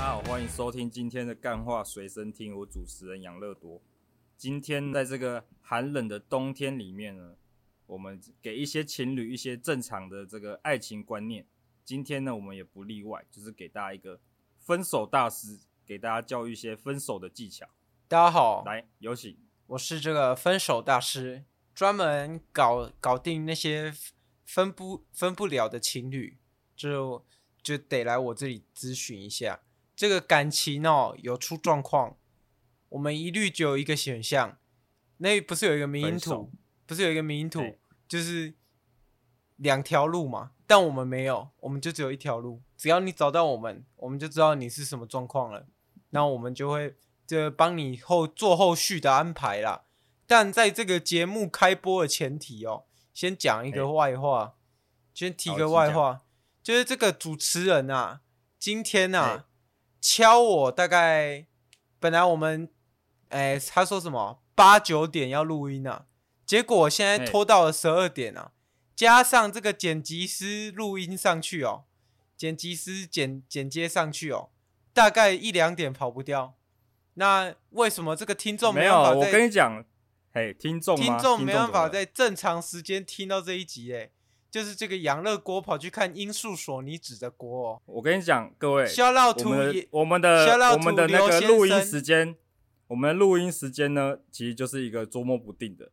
大家好，欢迎收听今天的干话随身听，我主持人杨乐多。今天在这个寒冷的冬天里面呢。我们给一些情侣一些正常的这个爱情观念。今天呢，我们也不例外，就是给大家一个分手大师，给大家教育一些分手的技巧。大家好，来有请，我是这个分手大师，专门搞搞定那些分不分不了的情侣，就就得来我这里咨询一下。这个感情哦，有出状况，我们一律只有一个选项，那不是有一个迷因图，不是有一个迷因图。就是两条路嘛，但我们没有，我们就只有一条路。只要你找到我们，我们就知道你是什么状况了，那我们就会就帮你后做后续的安排啦。但在这个节目开播的前提哦，先讲一个外话，欸、先提个外话，就是这个主持人啊，今天啊、欸、敲我大概，本来我们哎、欸、他说什么八九点要录音啊。结果现在拖到了十二点啊，加上这个剪辑师录音上去哦，剪辑师剪剪接上去哦，大概一两点跑不掉。那为什么这个听众没办法？没有，我跟你讲，嘿，听众听众没办法在正常时间听到这一集诶，就是这个养乐锅跑去看《音速索尼指》的锅哦。我跟你讲，各位，肖老图，我们的我们的那个录音时间，我们的录音时间呢，其实就是一个捉摸不定的。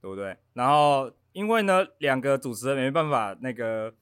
对不对？然后因为呢，两个主持人没办法那个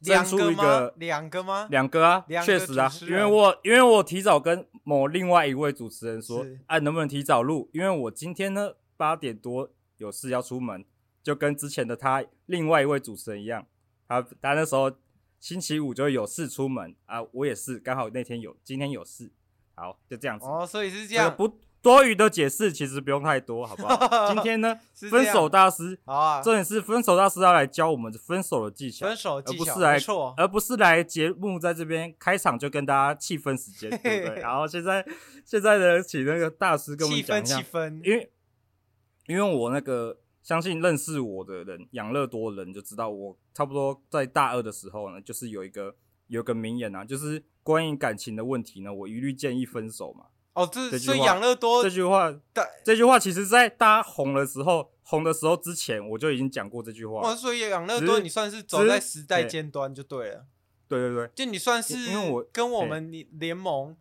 两出一个两个吗？两个啊，确实啊，因为我因为我提早跟某另外一位主持人说，哎、啊，能不能提早录？因为我今天呢八点多有事要出门，就跟之前的他另外一位主持人一样，他他那时候星期五就有事出门啊，我也是刚好那天有，今天有事，好，就这样子。哦，所以是这样。不。多余的解释其实不用太多，好不好？今天呢，分手大师，好啊，重点是分手大师要来教我们分手的技巧，分手技巧，而不是来，错而不是来节目在这边开场就跟大家气氛时间，对不对？然后现在现在呢，请那个大师跟我们讲一下，气氛，气氛，因为因为我那个相信认识我的人，养乐多的人就知道，我差不多在大二的时候呢，就是有一个有一个名言啊，就是关于感情的问题呢，我一律建议分手嘛。哦，这所以养乐多这句话，这句话其实，在大家红的时候，红的时候之前，我就已经讲过这句话。哦，所以养乐多，你算是走在时代尖端就对了。对对对，就你算是，因为我跟我们联盟，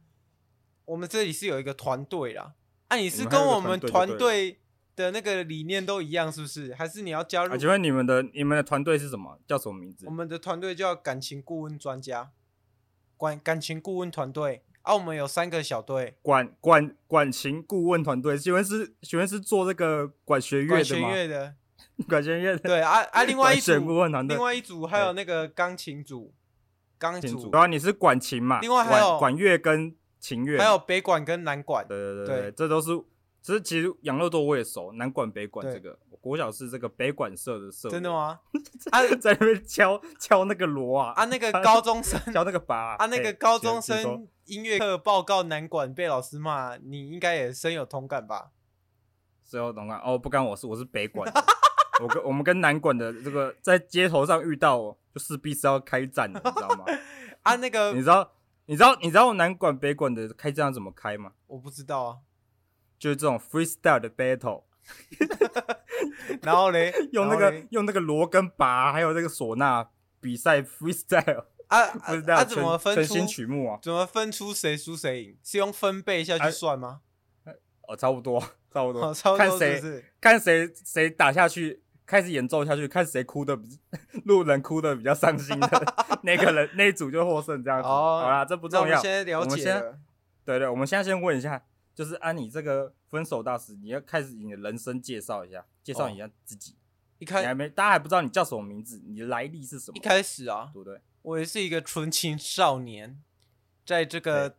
我们这里是有一个团队啦。啊，你是跟我们团队的那个理念都一样，是不是？还是你要加入？请问你们的你们的团队是什么？叫什么名字？我们的团队叫感情顾问专家，管感情顾问团队。啊，我们有三个小队，管管管情顾问团队，请问是请问是做这个管弦乐的吗？管弦乐的，管弦乐的。对啊啊，另外一组顾问团队，另外一组还有那个钢琴组，钢琴组。然后你是管琴嘛？另外还有管乐跟琴乐，还有北管跟南管。对对对对，这都是。其实其实养乐多我也熟，南管北管这个。国小是这个北管社的社，真的吗？啊，在那边敲 敲那个锣啊！啊，那个高中生敲那个拔啊，那个高中生音乐课报告南管被老师骂，你应该也深有同感吧？深有同感哦，不干我事，我是北管。我跟我们跟南管的这个在街头上遇到，就势必是要开战的，你知道吗？啊，那个你知道你知道你知道南管北管的开战要怎么开吗？我不知道啊，就是这种 freestyle 的 battle。然后呢，用那个用那个锣跟拔，还有那个唢呐比赛 freestyle 啊 啊！怎么分出曲目啊？怎么分出谁输谁赢？是用分贝下去算吗？哦，差不多，差不多，哦、看谁看谁谁打下去，开始演奏下去，看谁哭的比路人哭的比较伤心的那个人那一组就获胜，这样子。哦、好啦，这不重要。我们先了解了。对对，我们现在先问一下。就是按你这个分手大师，你要开始你的人生介绍一下，介绍一下自己。一开始还没，大家还不知道你叫什么名字，你的来历是什么？一开始啊，对不对？我也是一个纯情少年，在这个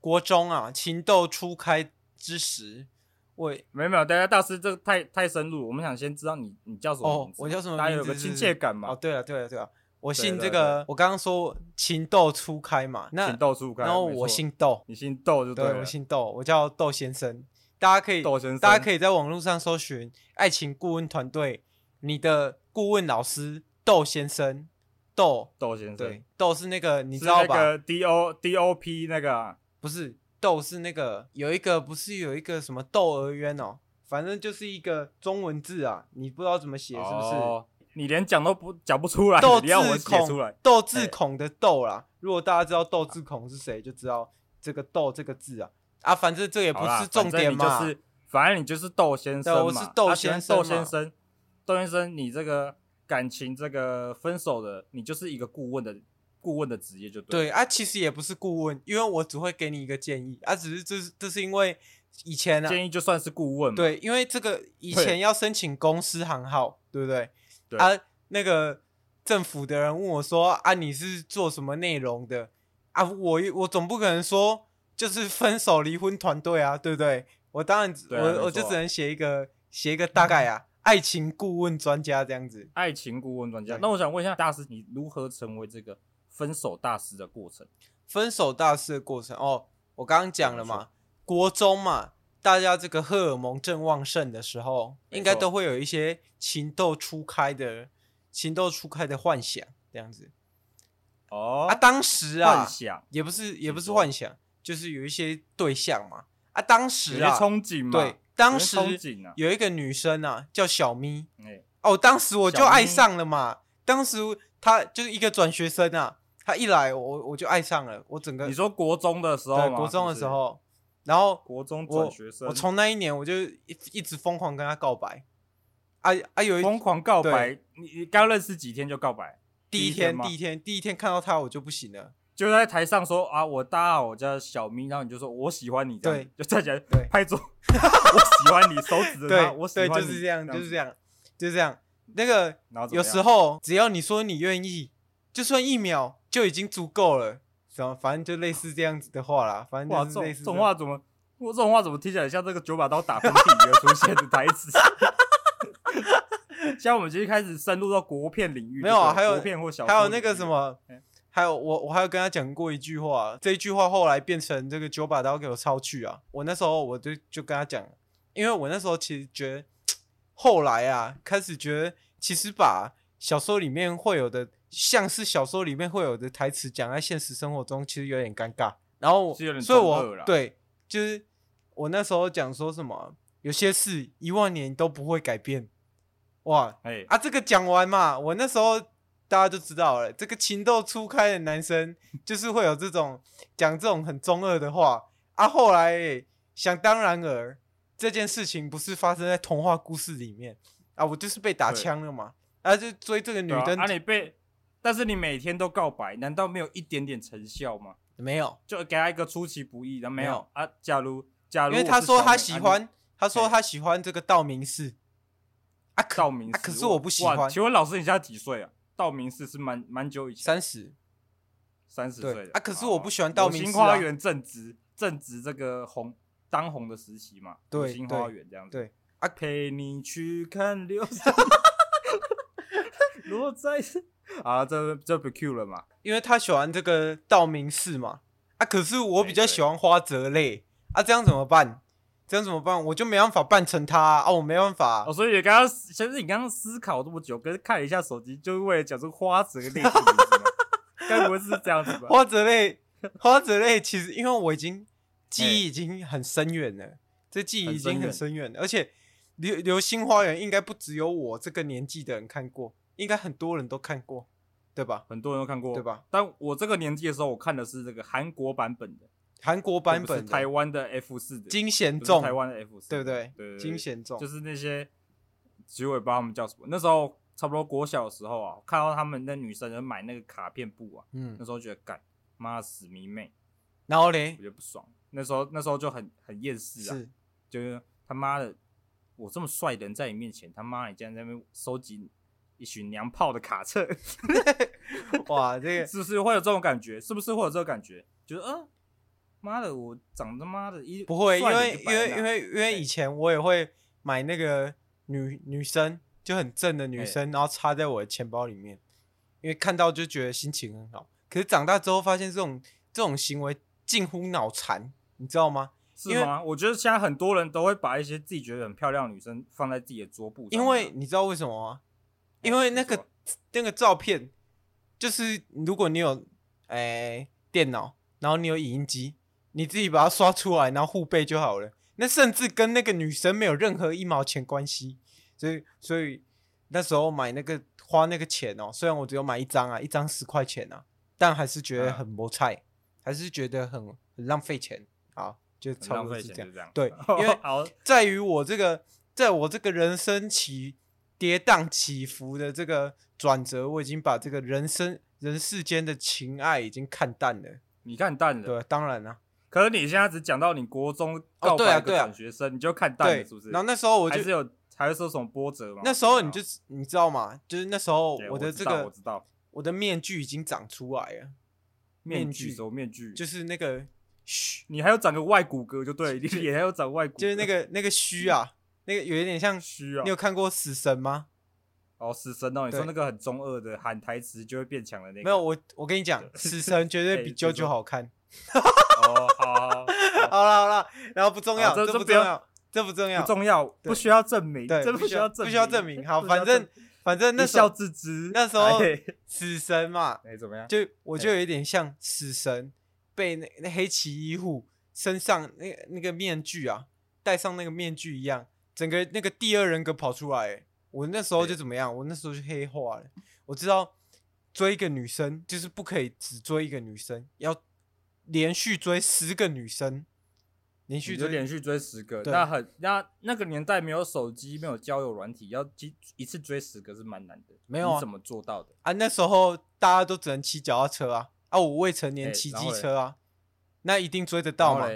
国中啊，情窦初开，之时，我没有没有，大家大师这个太太深入，我们想先知道你你叫什么名字？哦，我叫什么名字？大家有个亲切感嘛。哦，对了对了对了，我姓这个，我刚刚说情窦初开嘛，那情窦初开，然后我姓窦，你姓窦就对我姓窦，我叫窦先生，大家可以，窦先生，大家可以在网络上搜寻爱情顾问团队，你的顾问老师窦先生。窦窦先生，对，窦是那个你知道吧？那个 D O D O P 那个、啊、不是窦是那个有一个不是有一个什么窦娥冤哦，反正就是一个中文字啊，你不知道怎么写是不是？哦、你连讲都不讲不出来，窦字 孔窦字孔的窦啦。如果大家知道窦字孔是谁，就知道这个窦这个字啊啊，反正这也不是重点嘛，反正，就是、反正你就是窦先生嘛，我是窦先生，窦先生，窦先生，你这个。感情这个分手的，你就是一个顾问的顾问的职业就对。对啊，其实也不是顾问，因为我只会给你一个建议啊，只是这是这是因为以前、啊、建议就算是顾问嘛。对，因为这个以前要申请公司行号，对不对？对啊，那个政府的人问我说啊，你是做什么内容的啊？我我总不可能说就是分手离婚团队啊，对不对？我当然、啊、我我就只能写一个写一个大概啊。爱情顾问专家这样子，爱情顾问专家。那我想问一下大师，你如何成为这个分手大师的过程？分手大师的过程哦，我刚刚讲了嘛，国中嘛，大家这个荷尔蒙正旺盛的时候，应该都会有一些情窦初开的情窦初开的幻想这样子。哦，啊，当时啊，幻想也不是也不是幻想，就是有一些对象嘛。啊，当时啊，憧憬嘛，对。当时有一个女生啊，叫小咪。欸、哦，当时我就爱上了嘛。当时她就是一个转学生啊，她一来我我就爱上了，我整个。你说国中的时候对，国中的时候，然后国中转学生，我从那一年我就一一直疯狂跟他告白。啊啊，有一疯狂告白，你你刚认识几天就告白？第一天，第一天，第一天看到他我就不行了。就在台上说啊，我大家好，我叫小咪，然后你就说我喜欢你，对，就站起来拍桌，我喜欢你，手指着他，我喜欢你，就是这样，就是这样，就是这样。那个有时候只要你说你愿意，就算一秒就已经足够了，什么反正就类似这样子的话啦，反正就是类似这。这种话怎么，我这种话怎么听起来像这个九把刀打喷嚏而出现的台词？像我们今天开始深入到国片领域，没有啊，还有国片或小还有那个什么。还有我，我还有跟他讲过一句话，这一句话后来变成这个九把刀给我抄去啊！我那时候我就就跟他讲，因为我那时候其实觉得，后来啊，开始觉得其实把小说里面会有的，像是小说里面会有的台词讲在现实生活中，其实有点尴尬。然后，所以我对，就是我那时候讲说什么，有些事一万年都不会改变。哇，哎啊，这个讲完嘛，我那时候。大家就知道了，这个情窦初开的男生就是会有这种讲这种很中二的话啊。后来、欸、想当然尔，这件事情不是发生在童话故事里面啊，我就是被打枪了嘛，然后就追这个女的。啊，你被，但是你每天都告白，难道没有一点点成效吗？没有，就给他一个出其不意的没有啊。假如假如，因为他说他喜欢，他说他喜欢这个道明寺啊，道明寺，可是我不喜欢。请问老师，你现在几岁啊？道明寺是蛮蛮久以前，三十，三十岁啊！可是我不喜欢道明寺、花园正值正值这个红当红的时期嘛，对，新花园这样子。对啊，陪你去看流星落在 啊，这这不 Q 了嘛？因为他喜欢这个道明寺嘛。啊，可是我比较喜欢花泽类啊，这样怎么办？这样怎么办？我就没办法扮成他啊！啊我没办法。哦，所以你刚刚其实你刚刚思考这么久，跟看一下手机，就是为了讲出花泽类？该不会是这样子吧？花泽类，花泽类，其实因为我已经记忆已经很深远了，这记忆已经很深远了，而且流流星花园应该不只有我这个年纪的人看过，应该很多人都看过，对吧？很多人都看过，对吧？但我这个年纪的时候，我看的是这个韩国版本的。韩国版本台湾的 F 四的金贤重，台湾的 F 四，对不对？对，金贤重就是那些，其实我也不知道他们叫什么。那时候差不多国小的时候啊，看到他们那女生就买那个卡片布啊，嗯，那时候觉得干妈死迷妹，然后嘞，我觉得不爽。那时候那时候就很很厌世啊，是，就是他妈的，我这么帅的人在你面前，他妈你竟然在那边收集一群娘炮的卡册，哇，这个是不是会有这种感觉？是不是会有这种感觉？就是嗯。妈的，我长他妈的一不会，因为因为因因为因为以前我也会买那个女女生就很正的女生，然后插在我的钱包里面，因为看到就觉得心情很好。可是长大之后发现这种这种行为近乎脑残，你知道吗？是吗？我觉得现在很多人都会把一些自己觉得很漂亮的女生放在自己的桌布上，因为你知道为什么吗？因为那个那个照片，就是如果你有诶、欸、电脑，然后你有影音机。你自己把它刷出来，然后互背就好了。那甚至跟那个女生没有任何一毛钱关系。所以，所以那时候买那个花那个钱哦，虽然我只有买一张啊，一张十块钱啊，但还是觉得很磨菜，啊、还是觉得很很浪费钱啊，就差不多是这样。这样对，因为 在于我这个，在我这个人生起跌宕起伏的这个转折，我已经把这个人生人世间的情爱已经看淡了。你看淡了？对，当然了。可是你现在只讲到你国中告白一个转学生，你就看淡了，是不是？然后那时候我就还是有，还是说什么波折嘛？那时候你就你知道吗？就是那时候我的这个，我知道，我的面具已经长出来了。面具什么面具？就是那个须，你还要长个外骨骼就对，你脸还要长外骨，就是那个那个须啊，那个有一点像虚啊。你有看过死神吗？哦，死神哦，你说那个很中二的喊台词就会变强的那个？没有，我我跟你讲，死神绝对 比啾啾好看。哦，好，好了好 了，然后不重要，这不重要，这不重要，不重要，不需要证明，对，不需要证，不需要证明。好，反正反正那时候自知，那时候 死神嘛，哎，怎么样？就我就有点像死神被那那黑崎一护身上那那个面具啊，戴上那个面具一样，整个那个第二人格跑出来。我那时候就怎么样？我那时候就黑化了。我知道追一个女生就是不可以只追一个女生，要。连续追十个女生，连续追连续追十个，那很那那个年代没有手机，没有交友软体，要一一次追十个是蛮难的。没有啊？怎么做到的啊？那时候大家都只能骑脚踏车啊，啊，我未成年骑机车啊，那一定追得到嘛？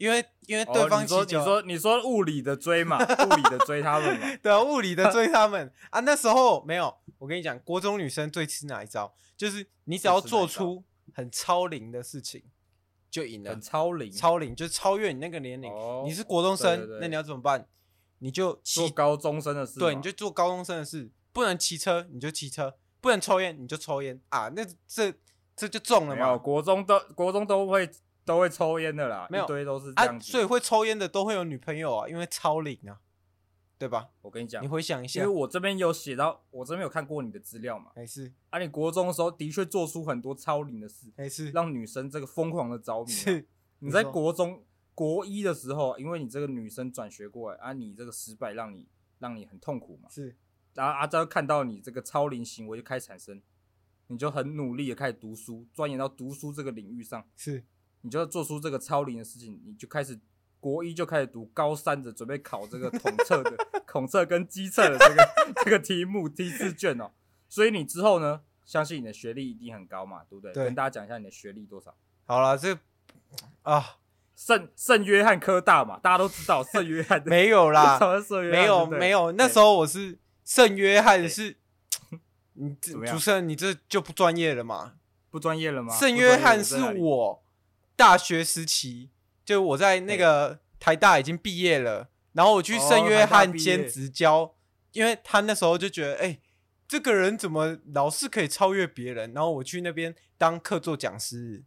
因为因为对方骑脚，你说你说物理的追嘛，物理的追他们嘛？对啊，物理的追他们啊。那时候没有，我跟你讲，国中女生最吃哪一招？就是你只要做出很超龄的事情。就赢了，超龄，超龄就是超越你那个年龄。哦、你是国中生，那你要怎么办？你就做高中生的事。对，你就做高中生的事。不能骑车，你就骑车；不能抽烟，你就抽烟啊！那这这就中了嘛。国中都国中都会都会抽烟的啦，没有一堆都是这样子。啊，所以会抽烟的都会有女朋友啊，因为超龄啊。对吧？我跟你讲，你回想一下，因为我这边有写到，我这边有看过你的资料嘛。没事。啊，你国中的时候的确做出很多超龄的事，没事，让女生这个疯狂的着迷。是。你在国中国一的时候，因为你这个女生转学过来，啊，你这个失败让你让你很痛苦嘛。是。然后阿昭看到你这个超龄行为就开始产生，你就很努力的开始读书，钻研到读书这个领域上。是。你就要做出这个超龄的事情，你就开始。国一就开始读，高三的准备考这个统测的 统测跟机测的这个这个题目批次卷哦，所以你之后呢，相信你的学历一定很高嘛，对不对？对，跟大家讲一下你的学历多少。好了，这啊，圣圣约翰科大嘛，大家都知道圣约翰没有啦，没有没有，那时候我是圣约翰是，你主持人你这就不专业了嘛？不专业了吗？圣约翰是我大学时期。就我在那个台大已经毕业了，然后我去圣约翰兼职教，因为他那时候就觉得，哎，这个人怎么老是可以超越别人？然后我去那边当客座讲师，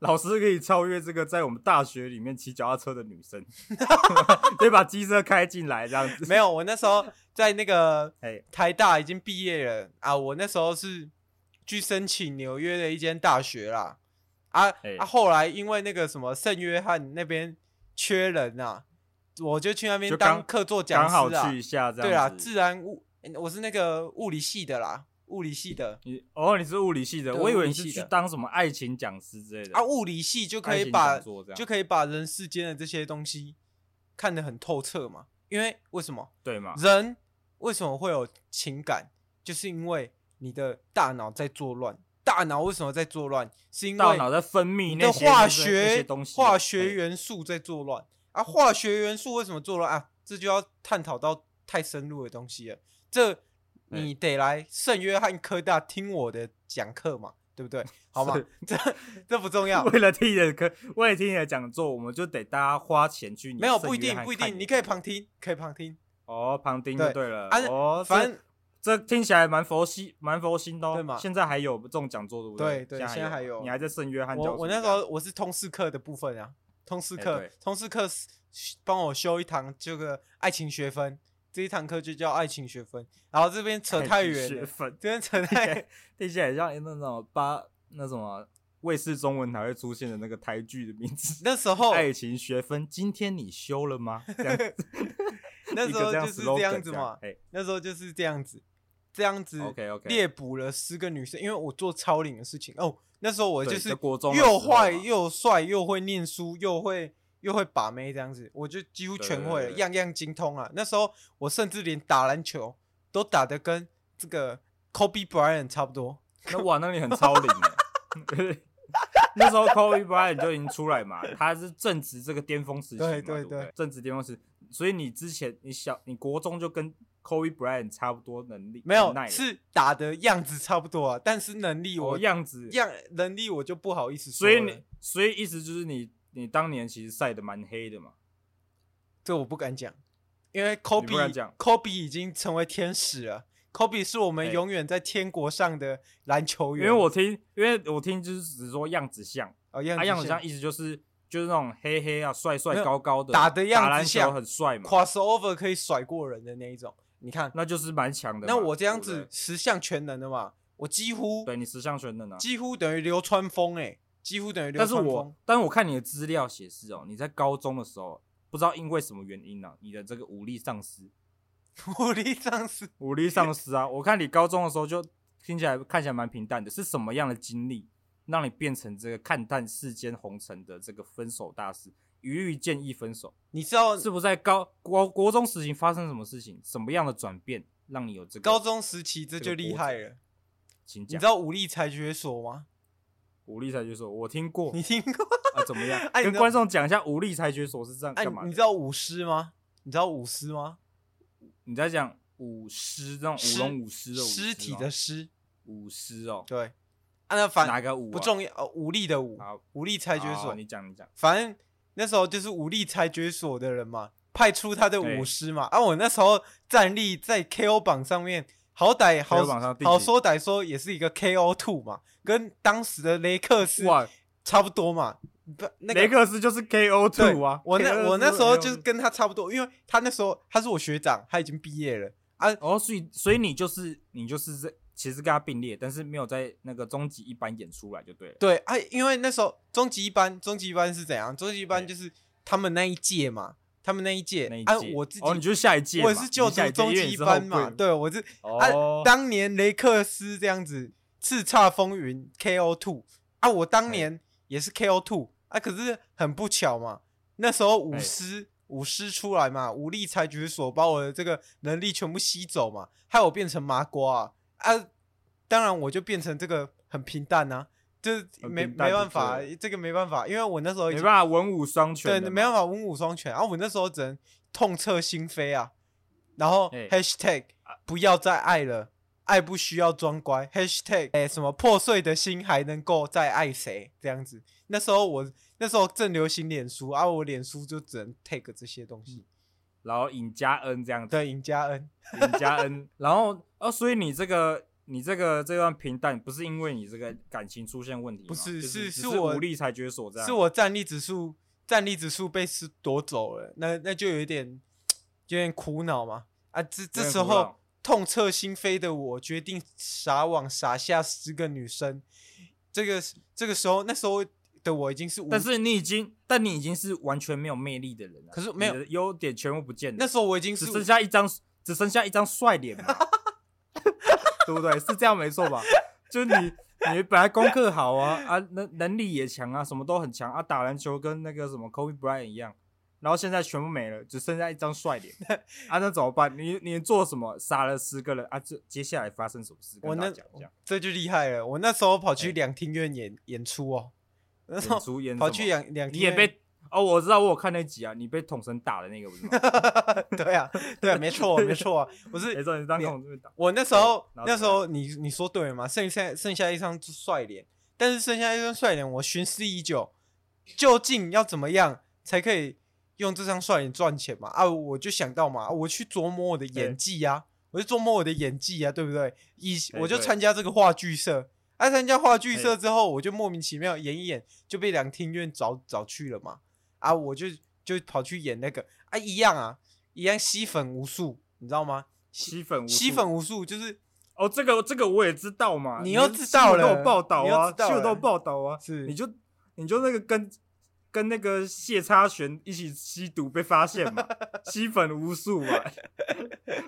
老师可以超越这个在我们大学里面骑脚踏车的女生，得把机车开进来这样子。没有，我那时候在那个 台大已经毕业了啊，我那时候是去申请纽约的一间大学啦。啊啊！后来因为那个什么圣约翰那边缺人啊，我就去那边当客座讲师啊。刚好去一下这样。对啊，自然物，我是那个物理系的啦，物理系的。你哦，你是物理系的，我以为你是去当什么爱情讲师之类的。啊，物理系就可以把就可以把人世间的这些东西看得很透彻嘛。因为为什么？对嘛？人为什么会有情感？就是因为你的大脑在作乱。大脑为什么在作乱？是因为大脑在分泌那些化学东西，化学元素在作乱啊！化学元素为什么作乱啊？这就要探讨到太深入的东西了。这你得来圣约翰科大听我的讲课嘛，对不对？好吗？这这不重要。为了听你的课，为了听你的讲座，我们就得大家花钱去。没有不一定，不一定，你可以旁听，可以旁听。哦，旁听就对了。啊、哦，反正这听起来蛮佛系，蛮佛心的、哦。对嘛？现在还有这种讲座，对不对？对对，现在还有。你还在圣约翰教？我我那时候我是通识课的部分啊，通识课，欸、通识课帮我修一堂这个爱情学分。这一堂课就叫爱情学分，然后这边扯太远了，这边扯太，听起来像那种八那什么卫视中文台会出现的那个台剧的名字。那时候爱情学分，今天你修了吗？那时候就是这样子嘛，那时候就是这样子，这样子，OK OK，猎捕了十个女生，因为我做超龄的事情哦。那时候我就是又坏又帅又会念书又会。又会把妹这样子，我就几乎全会了，样样精通啊。那时候我甚至连打篮球都打得跟这个 Kobe Bryant 差不多。那哇，那你很超龄耶。那时候 Kobe Bryant 就已经出来嘛，他是正值这个巅峰时期嘛，对对对，正值巅峰时。所以你之前你小你国中就跟 Kobe Bryant 差不多能力，没有是打的样子差不多啊，但是能力我样子样能力我就不好意思说。所以你所以意思就是你。你当年其实晒的蛮黑的嘛？这我不敢讲，因为 Kobe，Kobe 已经成为天使了。Kobe 是我们永远在天国上的篮球员。因为我听，因为我听就是只是说样子像，哦，样子像，啊、样子像意思就是就是那种黑黑啊，帅帅高高的，打的样子像，很帅嘛，crossover 可以甩过人的那一种。你看，那就是蛮强的。那我这样子十项全能的嘛，我几乎对你十项全能啊，几乎等于流川枫哎、欸。几乎等于流川枫，但是我，但是我看你的资料显示哦，你在高中的时候，不知道因为什么原因呢、啊，你的这个武力丧失，武力丧失，武力丧失啊！我看你高中的时候就听起来看起来蛮平淡的，是什么样的经历让你变成这个看淡世间红尘的这个分手大师，一律建议分手？你知道是不是在高国国中时期发生什么事情，什么样的转变让你有这个？高中时期这就厉害了，请讲。你知道武力裁决所吗？武力裁决所，我听过。你听过啊？怎么样？跟观众讲一下武力裁决所是这样干嘛？你知道舞狮吗？你知道舞狮吗？你在讲舞狮，这种舞龙舞狮的尸体的尸，舞狮哦。对，按照反哪个舞？不重要哦，武力的武。武力裁决所，你讲你讲。反正那时候就是武力裁决所的人嘛，派出他的舞师嘛。啊，我那时候战力在 KO 榜上面。好歹好好说歹说也是一个 KO two 嘛，跟当时的雷克斯差不多嘛。不，那个、雷克斯就是 KO two 啊。我那我那时候就是跟他差不多，因为他那时候他是我学长，他已经毕业了啊。哦，所以所以你就是你就是这其实跟他并列，但是没有在那个终极一班演出来就对了。对啊，因为那时候终极一班终极一班是怎样？终极一班就是他们那一届嘛。他们那一届，啊，我自己，哦，你就是下一届，我是就读终极一班嘛，对，我是，哦、啊，当年雷克斯这样子叱咤风云 KO two 啊，我当年也是 KO two 啊，可是很不巧嘛，那时候舞狮舞狮出来嘛，武力裁决所把我的这个能力全部吸走嘛，害我变成麻瓜啊，啊，当然我就变成这个很平淡啊。就没没办法，这个没办法，因为我那时候没办法文武双全，对，没办法文武双全。然后我那时候只能痛彻心扉啊，然后 hashtag 不要再爱了，爱不需要装乖。hashtag 哎，什么破碎的心还能够再爱谁？这样子。那时候我那时候正流行脸书啊，我脸书就只能 take 这些东西，然后尹加恩这样子，对，尹加恩，尹加恩，然后哦，所以你这个。你这个这段平淡不是因为你这个感情出现问题？不是，是是我无力裁决所这样，是我战力指数战力指数被是夺走了，那那就有一点 有点苦恼嘛。啊，这这时候痛彻心扉的我决定撒网撒下十个女生。这个这个时候那时候的我已经是，但是你已经，但你已经是完全没有魅力的人了。可是没有优点全部不见了。那时候我已经是只剩下一张，只剩下一张帅脸嘛。对不对？是这样没错吧？就你，你本来功课好啊，啊，能能力也强啊，什么都很强啊，打篮球跟那个什么 Kobe Bryant 一样，然后现在全部没了，只剩下一张帅脸 啊，那怎么办？你你做什么？杀了十个人啊？这接下来发生什么事？我那讲讲，这就厉害了。我那时候跑去两厅院演、欸、演出哦，那时候演跑去两两你也被哦，我知道，我有看那集啊，你被统神打的那个不是吗？对啊，对啊，没错，没错啊，不是。没错，你当统神被打。我那时候那时候你你说对了嘛？剩下剩下一张帅脸，但是剩下一张帅脸，我寻思已久，究竟要怎么样才可以用这张帅脸赚钱嘛？啊，我就想到嘛，我去琢磨我的演技呀、啊，我就琢磨我的演技呀、啊，对不对？以我就参加这个话剧社。爱参加话剧社之后，我就莫名其妙演一演，就被两厅院找找去了嘛。啊，我就就跑去演那个啊，一样啊，一样吸粉无数，你知道吗？吸粉无吸粉无数就是哦，这个这个我也知道嘛。你又知道了，都有报道啊，都有报道啊。是，你就你就那个跟跟那个谢插璇一起吸毒被发现嘛，吸粉无数嘛。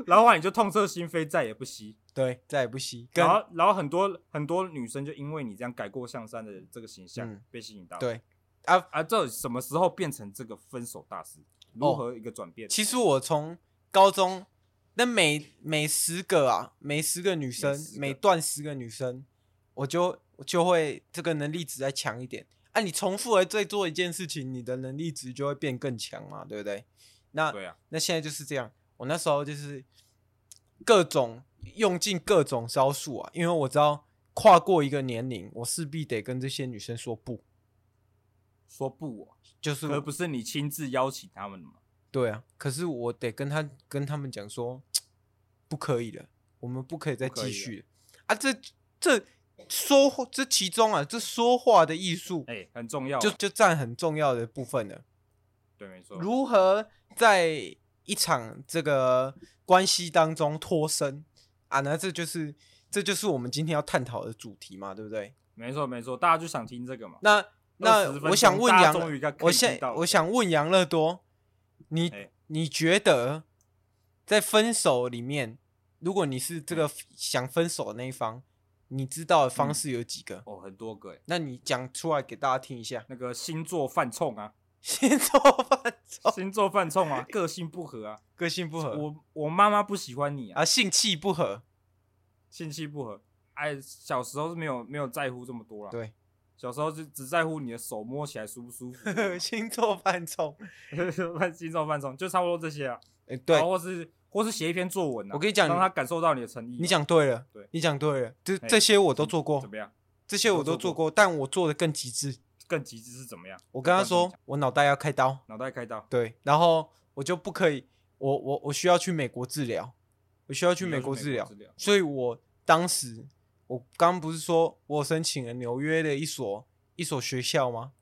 然后啊，你就痛彻心扉，再也不吸。对，再也不吸。然后，然后很多很多女生就因为你这样改过向善的这个形象、嗯、被吸引到。对，啊啊，这什么时候变成这个分手大师？如何一个转变？哦、其实我从高中，那每每十个啊，每十个女生，每，每段十个女生，我就我就会这个能力值再强一点。啊，你重复而再做一件事情，你的能力值就会变更强嘛，对不对？那对啊，那现在就是这样。我那时候就是各种用尽各种招数啊，因为我知道跨过一个年龄，我势必得跟这些女生说不，说不哦，就是而不是你亲自邀请他们的嘛。对啊，可是我得跟他跟他们讲说，不可以了，我们不可以再继续了啊！这这说这其中啊，这说话的艺术，哎，很重要，就就占很重要的部分了。对，没错。如何在一场这个关系当中脱身啊，那这就是这就是我们今天要探讨的主题嘛，对不对？没错没错，大家就想听这个嘛。那那我想问杨，我想我想问杨乐多，你、欸、你觉得在分手里面，如果你是这个想分手的那一方，你知道的方式有几个？嗯、哦，很多个。那你讲出来给大家听一下。那个星座犯冲啊。星座犯冲，星座犯冲啊，个性不合啊，个性不合。我我妈妈不喜欢你啊，啊，性气不合，性气不合。哎，小时候是没有没有在乎这么多啦。对，小时候就只在乎你的手摸起来舒不舒服。星座犯冲，星座犯冲就差不多这些啊。哎，对，或是或是写一篇作文啊，我跟你讲，让他感受到你的诚意。你讲对了，对，你讲对了，这这些我都做过。怎么样？这些我都做过，但我做的更极致。更极致是怎么样？我跟他说，我脑袋要开刀，脑袋开刀。对，然后我就不可以，我我我需要去美国治疗，我需要去美国治疗，所以我当时我刚刚不是说我申请了纽约的一所一所学校吗？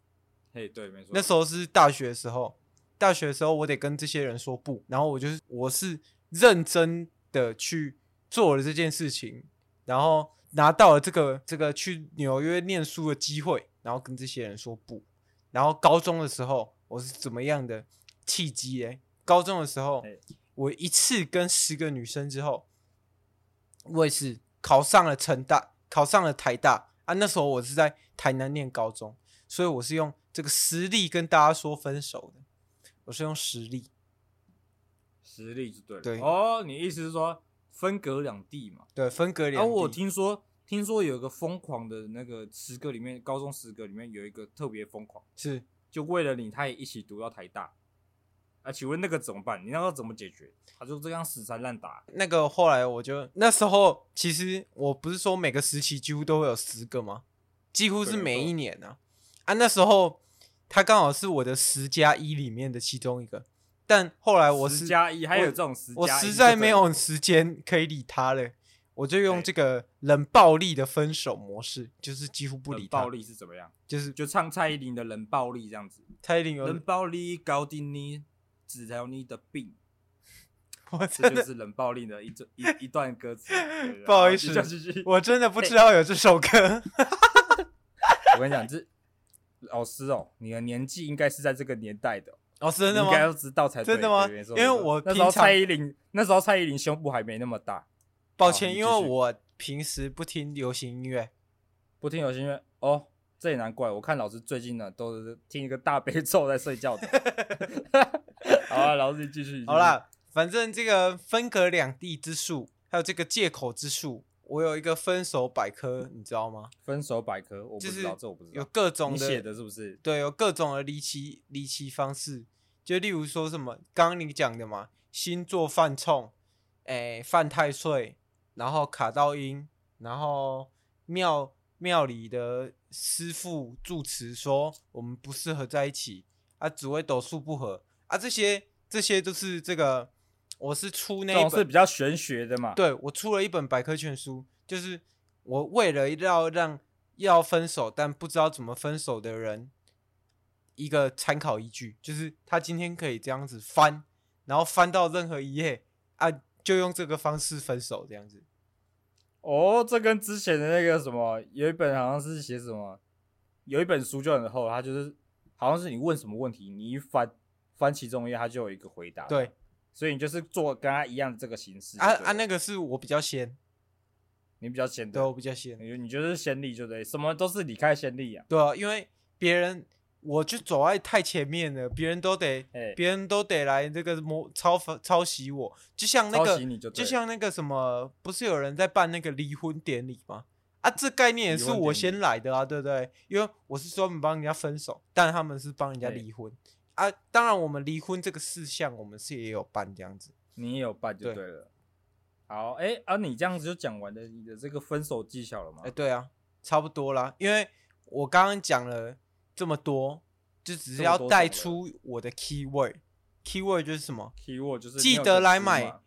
嘿，对，没错。那时候是大学的时候，大学的时候我得跟这些人说不，然后我就是我是认真的去做了这件事情，然后拿到了这个这个去纽约念书的机会。然后跟这些人说不，然后高中的时候我是怎么样的契机诶？高中的时候，我一次跟十个女生之后，我也是考上了成大，考上了台大啊。那时候我是在台南念高中，所以我是用这个实力跟大家说分手的。我是用实力，实力就对的。对哦，你意思是说分隔两地嘛？对，分隔两地。啊，我听说。听说有一个疯狂的那个十个里面，高中十个里面有一个特别疯狂，是就为了你，他也一起读到台大。啊，请问那个怎么办？你那个怎么解决？他就这样死缠烂打。那个后来我就那时候，其实我不是说每个时期几乎都会有十个吗？几乎是每一年呢。啊，那时候他刚好是我的十加一里面的其中一个，但后来我是加一还有这种十我实在没有时间可以理他了。我就用这个冷暴力的分手模式，就是几乎不理他。暴力是怎么样？就是就唱蔡依林的冷暴力这样子。蔡依林有冷暴力搞定你，治疗你的病。我真的这就是冷暴力的一一一段歌词。不好意思，我真的不知道有这首歌。我跟你讲，这老师哦，你的年纪应该是在这个年代的。老师真的吗？应该要知道才对。真的吗？因为我那时候蔡依林，那时候蔡依林胸部还没那么大。抱歉，因为我平时不听流行音乐，不听流行音乐哦，这也难怪。我看老师最近呢都是听一个大悲咒在睡觉的。好啊，老师你继续。好啦，反正这个分隔两地之术，还有这个借口之术，我有一个分手百科，你知道吗？分手百科，我不知道，这我不知道。有各种的写的是不是？对，有各种的离奇离奇方式，就例如说什么，刚刚你讲的嘛，星座犯冲，哎，犯太岁，然后卡到阴，然后庙庙里的师傅住持说我们不适合在一起啊，紫微斗数不合啊，这些这些都是这个。我是出那一本是比较玄学的嘛？对，我出了一本百科全书，就是我为了要让要分手但不知道怎么分手的人一个参考依据，就是他今天可以这样子翻，然后翻到任何一页啊，就用这个方式分手这样子。哦，这跟之前的那个什么，有一本好像是写什么，有一本书就很厚，它就是好像是你问什么问题，你一翻翻其中一页，它就有一个回答。对。所以你就是做跟他一样的这个形式啊啊，那个是我比较先，你比较先，对，我比较先，你你就是先例，就对，什么都是你开先例啊，对啊，因为别人我就走在太前面了，别人都得，别、欸、人都得来这个模抄抄袭我，就像那个就，就像那个什么，不是有人在办那个离婚典礼吗？啊，这概念也是我先来的啊，对不对？因为我是专门帮人家分手，但他们是帮人家离婚。欸啊，当然，我们离婚这个事项，我们是也有办这样子，你也有办就对了。对好，哎、欸，啊，你这样子就讲完了你的这个分手技巧了吗？哎、欸，对啊，差不多啦。因为我刚刚讲了这么多，就只是要带出我的 key word，key word 就是什么？key word 就是记得来买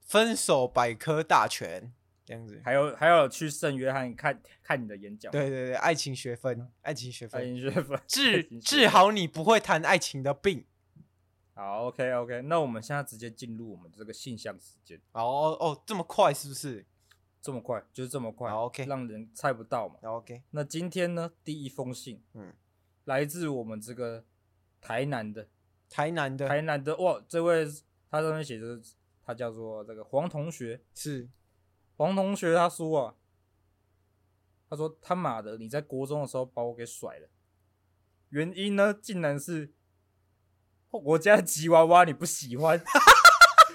分手百科大全。这样子，还有还有去圣约翰看看你的演讲，对对对，爱情学分，爱情学分，爱情学分，治治好你不会谈爱情的病。好，OK OK，那我们现在直接进入我们这个信箱时间。哦哦，这么快是不是？这么快，就是这么快。好，OK，让人猜不到嘛。，OK，那今天呢，第一封信，嗯，来自我们这个台南的，台南的，台南的，哇，这位他上面写着，他叫做这个黄同学，是。黄同学他说啊，他说他妈的，你在国中的时候把我给甩了，原因呢，竟然是我家的吉娃娃你不喜欢，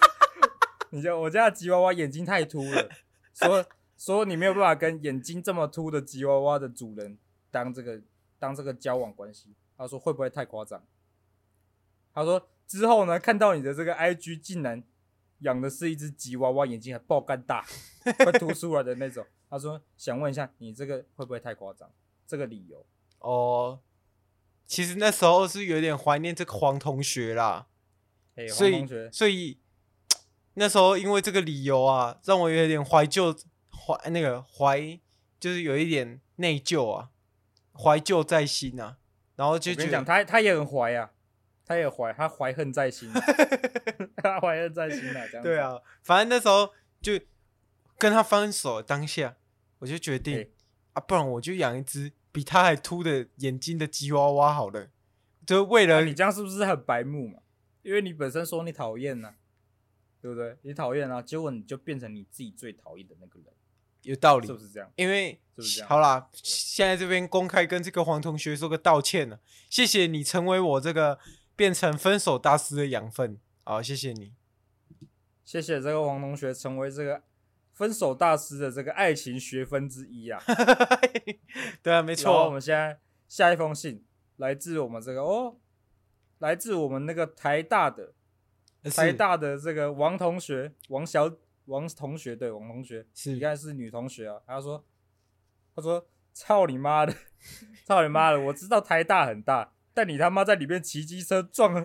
你家我家的吉娃娃眼睛太凸了，说说你没有办法跟眼睛这么凸的吉娃娃的主人当这个当这个交往关系，他说会不会太夸张？他说之后呢，看到你的这个 IG 竟然。养的是一只吉娃娃，眼睛还爆干大，快凸出来的那种。他说：“想问一下，你这个会不会太夸张？这个理由？”哦，其实那时候是有点怀念这个黄同学啦。欸、所以所以 那时候因为这个理由啊，让我有点怀旧，怀那个怀就是有一点内疚啊，怀旧在心啊。然后就觉得他他也很怀啊。他也怀，他怀恨在心，他怀恨在心啊，这样。对啊，反正那时候就跟他分手当下，我就决定、欸、啊，不然我就养一只比他还秃的眼睛的吉娃娃好了。就为了、啊、你这样是不是很白目嘛？因为你本身说你讨厌呐，对不对？你讨厌啊，结果你就变成你自己最讨厌的那个人，有道理，是不是这样？因为是不是这样？好啦，现在这边公开跟这个黄同学说个道歉了，谢谢你成为我这个。变成分手大师的养分，好，谢谢你，谢谢这个王同学成为这个分手大师的这个爱情学分之一啊。对啊，没错。我们现在下一封信来自我们这个哦，来自我们那个台大的台大的这个王同学，王小王同学，对，王同学是应该是女同学啊。他说，他说，操你妈的，操你妈的，我知道台大很大。但你他妈在里面骑机车撞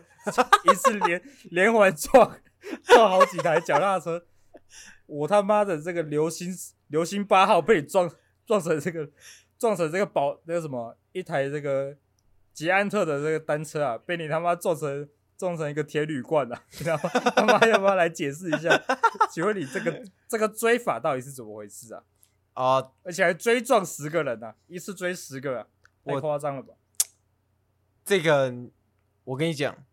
一次连连环撞撞好几台脚踏车，我他妈的这个流星流星八号被你撞撞成这个撞成这个宝那个什么一台这个捷安特的这个单车啊，被你他妈撞成撞成一个铁铝罐啊！你知道吗？他妈要不要来解释一下？请问你这个这个追法到底是怎么回事啊？啊、呃，而且还追撞十个人啊，一次追十个，啊，太夸张了吧？这个，我跟你讲，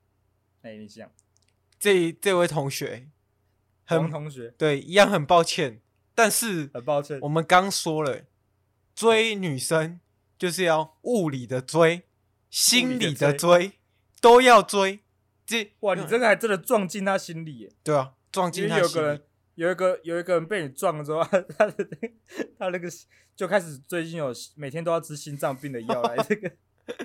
哎，你讲，这这位同学，很同学，对，一样很抱歉，但是很抱歉，我们刚说了，追女生就是要物理的追，心理的追，都要追。这哇，你真的还真的撞进他心里耶？对啊，撞进他心里。有个人，有一个有一个人被你撞了之后，他他的他那个就开始最近有每天都要吃心脏病的药来这个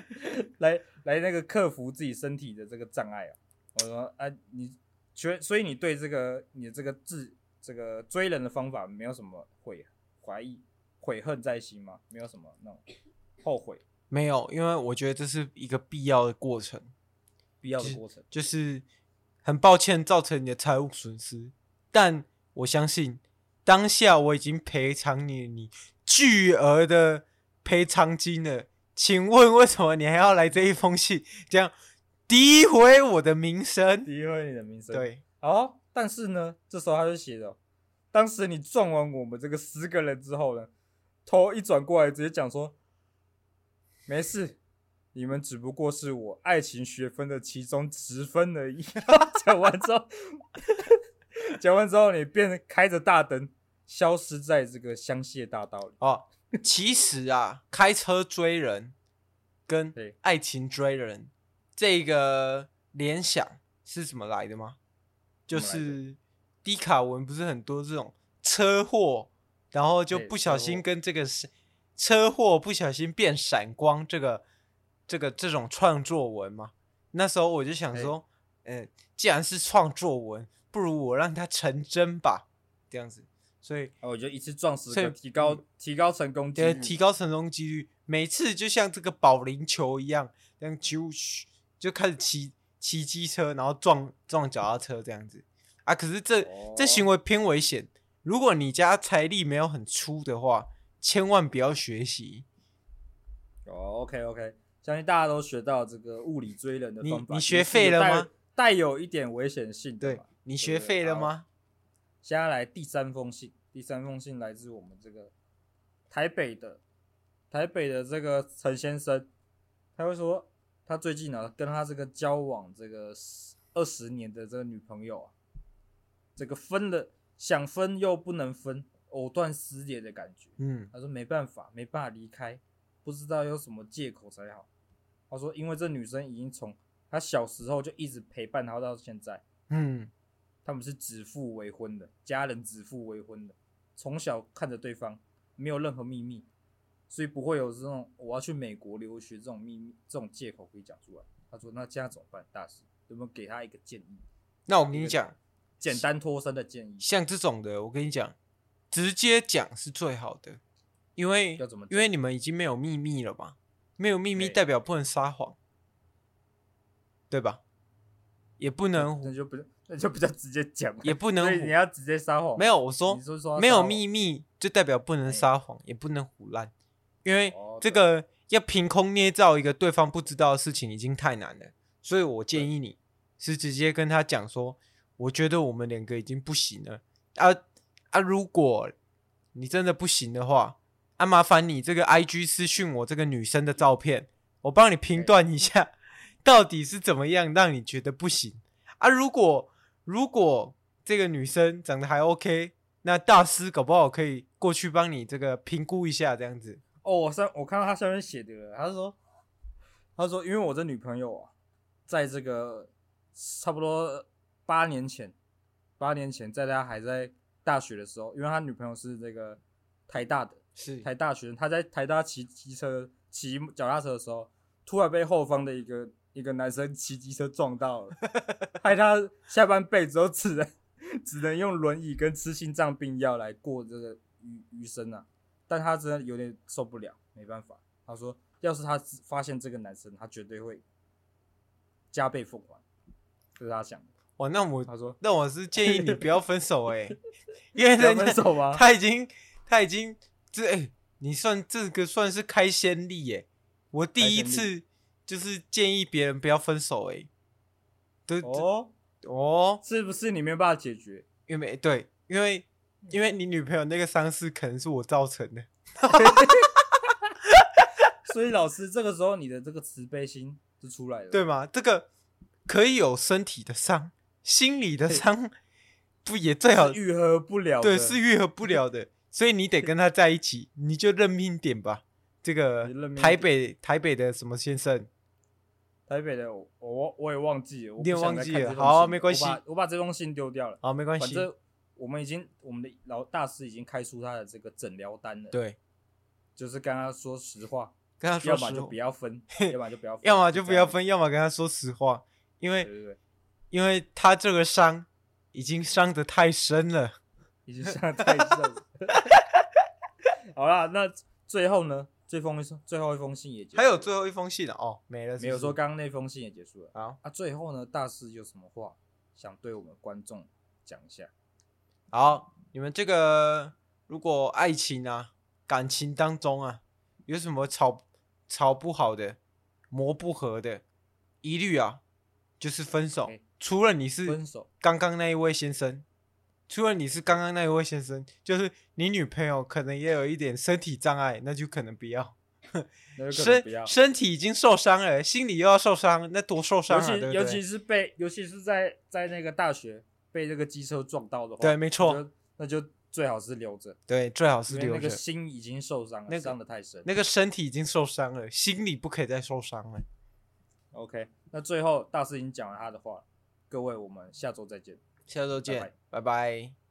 来来那个克服自己身体的这个障碍啊。我说啊，你觉所以你对这个你的这个治这个追人的方法没有什么悔怀疑悔恨在心吗？没有什么那种后悔？没有，因为我觉得这是一个必要的过程，必要的过程就是、就是很抱歉造成你的财务损失，但。我相信当下我已经赔偿你你巨额的赔偿金了，请问为什么你还要来这一封信，这样诋毁我的名声？诋毁你的名声。对，哦，但是呢，这时候他就写着，当时你撞完我们这个十个人之后呢，头一转过来直接讲说，没事，你们只不过是我爱情学分的其中十分而已。讲完之后。讲完之后，你便开着大灯消失在这个香榭大道里。哦，其实啊，开车追人跟爱情追人这个联想是怎么来的吗？就是低卡文不是很多这种车祸，然后就不小心跟这个车祸不小心变闪光这个这个这种创作文吗？那时候我就想说，嗯，既然是创作文。不如我让它成真吧，这样子，所以我就一次撞死，提高提高成功几率，提高成功几率，每次就像这个保龄球一样，这样就就开始骑骑机车，然后撞撞脚踏车这样子啊。可是这、哦、这行为偏危险，如果你家财力没有很粗的话，千万不要学习。哦，OK OK，相信大家都学到这个物理追人的方法，你你学废了吗？带有一点危险性，对。你学废了吗？接下来第三封信，第三封信来自我们这个台北的台北的这个陈先生，他会说他最近呢跟他这个交往这个二十年的这个女朋友啊，这个分了想分又不能分，藕断丝连的感觉。嗯，他说没办法，没办法离开，不知道有什么借口才好。他说因为这女生已经从他小时候就一直陪伴他到现在。嗯。他们是指腹为婚的，家人指腹为婚的，从小看着对方，没有任何秘密，所以不会有这种我要去美国留学这种秘密、这种借口可以讲出来。他说：“那这样怎么办？大师有没有给他一个建议？”那我跟你讲，简单脱身的建议，像这种的，我跟你讲，直接讲是最好的，因为要怎么？因为你们已经没有秘密了嘛，没有秘密代表不能撒谎，对吧？也不能，那就不是。那就比较直接讲，也不能你要直接撒谎。没有，我说，说说没有秘密，就代表不能撒谎，也不能胡乱，因为这个要凭空捏造一个对方不知道的事情已经太难了。所以我建议你是直接跟他讲说，我觉得我们两个已经不行了啊啊！如果你真的不行的话，啊，麻烦你这个 IG 私讯我这个女生的照片，我帮你评断一下，到底是怎么样让你觉得不行啊？如果如果这个女生长得还 OK，那大师搞不好可以过去帮你这个评估一下，这样子。哦，我上我看到他上面写的了，他说，他说，因为我这女朋友啊，在这个差不多八年前，八年前在他还在大学的时候，因为他女朋友是这个台大的，是台大学生，他在台大骑机车、骑脚踏车的时候，突然被后方的一个。一个男生骑机车撞到了，害他下半辈子都只能只能用轮椅跟吃心脏病药来过这个余余生啊！但他真的有点受不了，没办法。他说，要是他发现这个男生，他绝对会加倍奉还。这是他想的。哇，那我他说，那我是建议你不要分手哎、欸，因为人分手吗？他已经他已经这哎、欸，你算这个算是开先例耶、欸。我第一次。就是建议别人不要分手哎、欸，对哦哦，是不是你没有办法解决？因为对，因为因为你女朋友那个伤势可能是我造成的，所以老师这个时候你的这个慈悲心就出来了，对吗？这个可以有身体的伤，心理的伤 不也最好愈合不了？对，是愈合不了的，所以你得跟他在一起，你就认命点吧。这个 台北台北的什么先生？台北的我我也忘记了，你也忘记了，好，没关系，我把我把这封信丢掉了，好，没关系。反正我们已经我们的老大师已经开出他的这个诊疗单了。对，就是跟他说实话，跟他说要么就不要分，要么就不要分，要么就不要分，要么跟他说实话，因为对对对，因为他这个伤已经伤得太深了，已经伤得太深了。好啦，那最后呢？最封最后一封信也结束了，还有最后一封信哦，没了是不是，没有说刚刚那封信也结束了。好，啊，最后呢，大师有什么话想对我们观众讲一下？好，你们这个如果爱情啊、感情当中啊，有什么吵吵不好的、磨不合的，一律啊就是分手。欸、除了你是分手，刚刚那一位先生。除了你是刚刚那一位先生，就是你女朋友可能也有一点身体障碍，那就可能不要。身身体已经受伤了，心里又要受伤，那多受伤啊！尤其尤其是被，尤其是在在那个大学被这个机车撞到的话，对，没错，那就最好是留着。对，最好是留着。那个心已经受伤了，那伤的太深。那个身体已经受伤了，心里不可以再受伤了。OK，那最后大师已经讲了他的话，各位，我们下周再见。下周见，拜拜。拜拜。